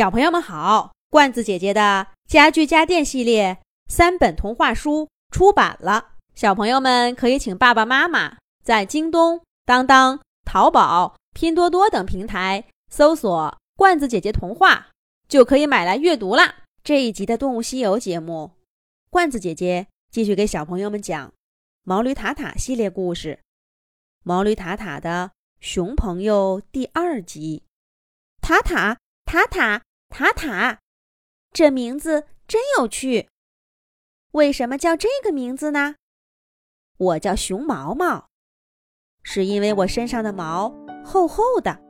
小朋友们好，罐子姐姐的家具家电系列三本童话书出版了，小朋友们可以请爸爸妈妈在京东、当当、淘宝、拼多多等平台搜索“罐子姐姐童话”，就可以买来阅读啦。这一集的《动物西游》节目，罐子姐姐继续给小朋友们讲毛驴塔塔系列故事，《毛驴塔塔的熊朋友》第二集，塔塔塔塔。塔塔，这名字真有趣。为什么叫这个名字呢？我叫熊毛毛，是因为我身上的毛厚厚的。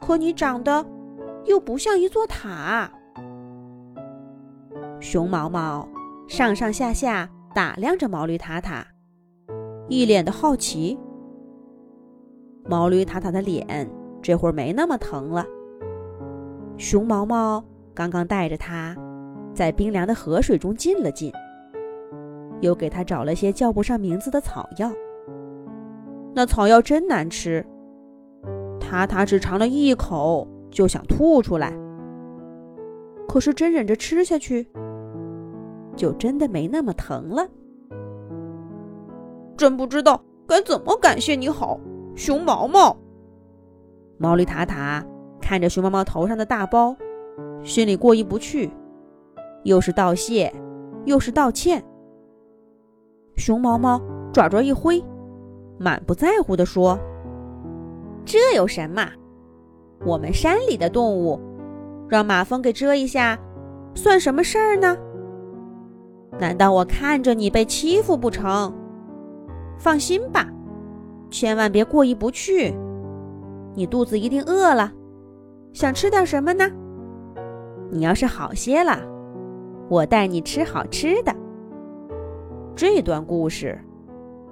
可你长得又不像一座塔。熊毛毛上上下下打量着毛驴塔塔，一脸的好奇。毛驴塔塔的脸这会儿没那么疼了。熊毛毛刚刚带着它，在冰凉的河水中浸了浸，又给它找了些叫不上名字的草药。那草药真难吃，塔塔只尝了一口就想吐出来。可是真忍着吃下去，就真的没那么疼了。真不知道该怎么感谢你好，熊毛毛。毛驴塔塔。看着熊猫猫头上的大包，心里过意不去，又是道谢，又是道歉。熊毛毛爪爪一挥，满不在乎地说：“这有什么？我们山里的动物，让马蜂给蛰一下，算什么事儿呢？难道我看着你被欺负不成？放心吧，千万别过意不去。你肚子一定饿了。”想吃点什么呢？你要是好些了，我带你吃好吃的。这段故事，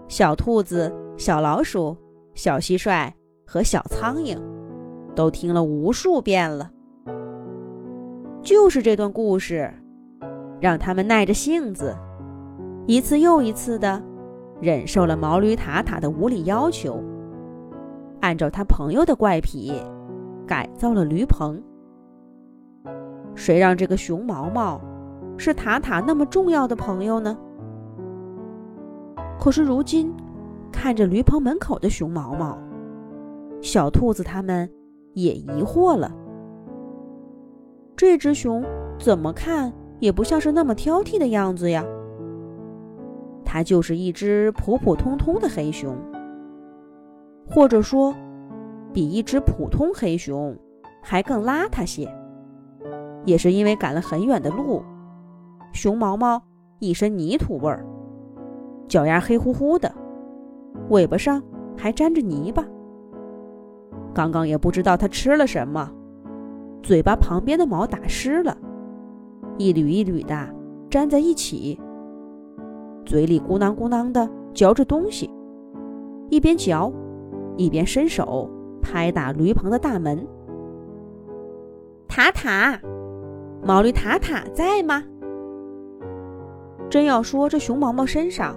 小兔子、小老鼠、小蟋蟀和小苍蝇都听了无数遍了。就是这段故事，让他们耐着性子，一次又一次的忍受了毛驴塔塔的无理要求，按照他朋友的怪癖。改造了驴棚，谁让这个熊毛毛是塔塔那么重要的朋友呢？可是如今看着驴棚门口的熊毛毛，小兔子他们也疑惑了：这只熊怎么看也不像是那么挑剔的样子呀？它就是一只普普通通的黑熊，或者说……比一只普通黑熊还更邋遢些，也是因为赶了很远的路，熊毛毛一身泥土味儿，脚丫黑乎乎的，尾巴上还沾着泥巴。刚刚也不知道它吃了什么，嘴巴旁边的毛打湿了，一缕一缕的粘在一起，嘴里咕囔咕囔的嚼着东西，一边嚼，一边伸手。拍打驴棚的大门。塔塔，毛驴塔塔在吗？真要说这熊毛毛身上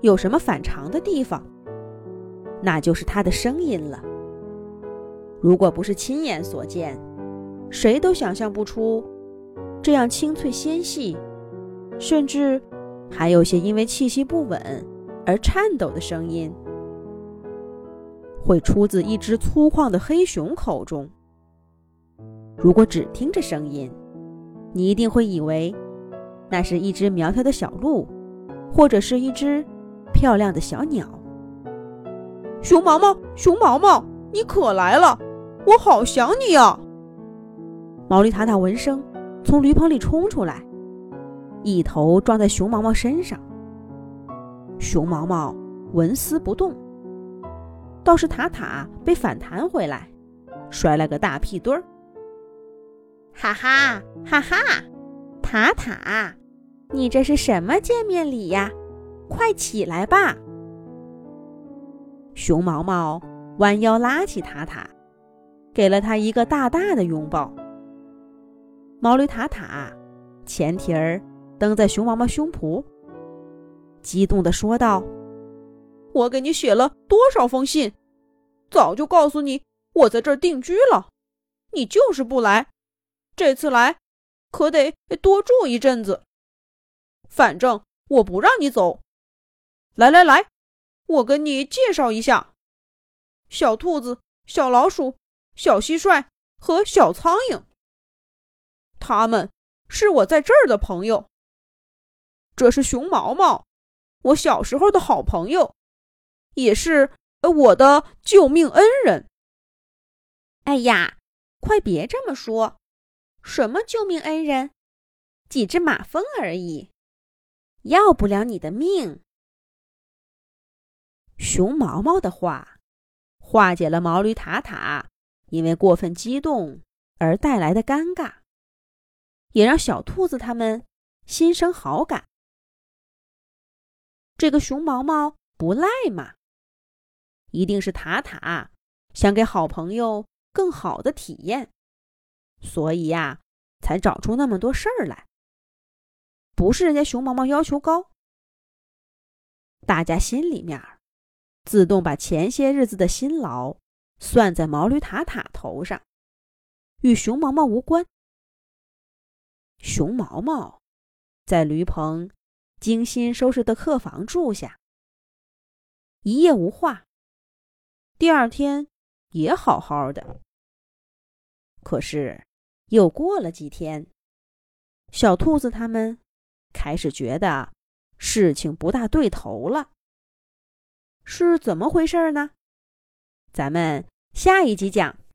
有什么反常的地方，那就是它的声音了。如果不是亲眼所见，谁都想象不出这样清脆纤细，甚至还有些因为气息不稳而颤抖的声音。会出自一只粗犷的黑熊口中。如果只听这声音，你一定会以为那是一只苗条的小鹿，或者是一只漂亮的小鸟。熊毛毛，熊毛毛，你可来了，我好想你呀！毛驴塔塔闻声从驴棚里冲出来，一头撞在熊毛毛身上。熊毛毛纹丝不动。倒是塔塔被反弹回来，摔了个大屁墩儿。哈哈哈哈！塔塔，你这是什么见面礼呀？快起来吧！熊毛毛弯腰拉起塔塔，给了他一个大大的拥抱。毛驴塔塔前蹄儿蹬在熊毛毛胸脯，激动地说道。我给你写了多少封信，早就告诉你我在这儿定居了，你就是不来，这次来可得多住一阵子。反正我不让你走。来来来，我跟你介绍一下：小兔子、小老鼠、小蟋蟀和小苍蝇。他们是我在这儿的朋友。这是熊毛毛，我小时候的好朋友，也是呃我的救命恩人。哎呀，快别这么说！什么救命恩人？几只马蜂而已，要不了你的命。熊毛毛的话化解了毛驴塔塔因为过分激动而带来的尴尬，也让小兔子他们心生好感。这个熊毛毛不赖嘛，一定是塔塔想给好朋友更好的体验，所以呀，才找出那么多事儿来。不是人家熊毛毛要求高，大家心里面自动把前些日子的辛劳算在毛驴塔塔头上，与熊毛毛无关。熊毛毛在驴棚。精心收拾的客房住下，一夜无话。第二天也好好的。可是又过了几天，小兔子他们开始觉得事情不大对头了。是怎么回事呢？咱们下一集讲。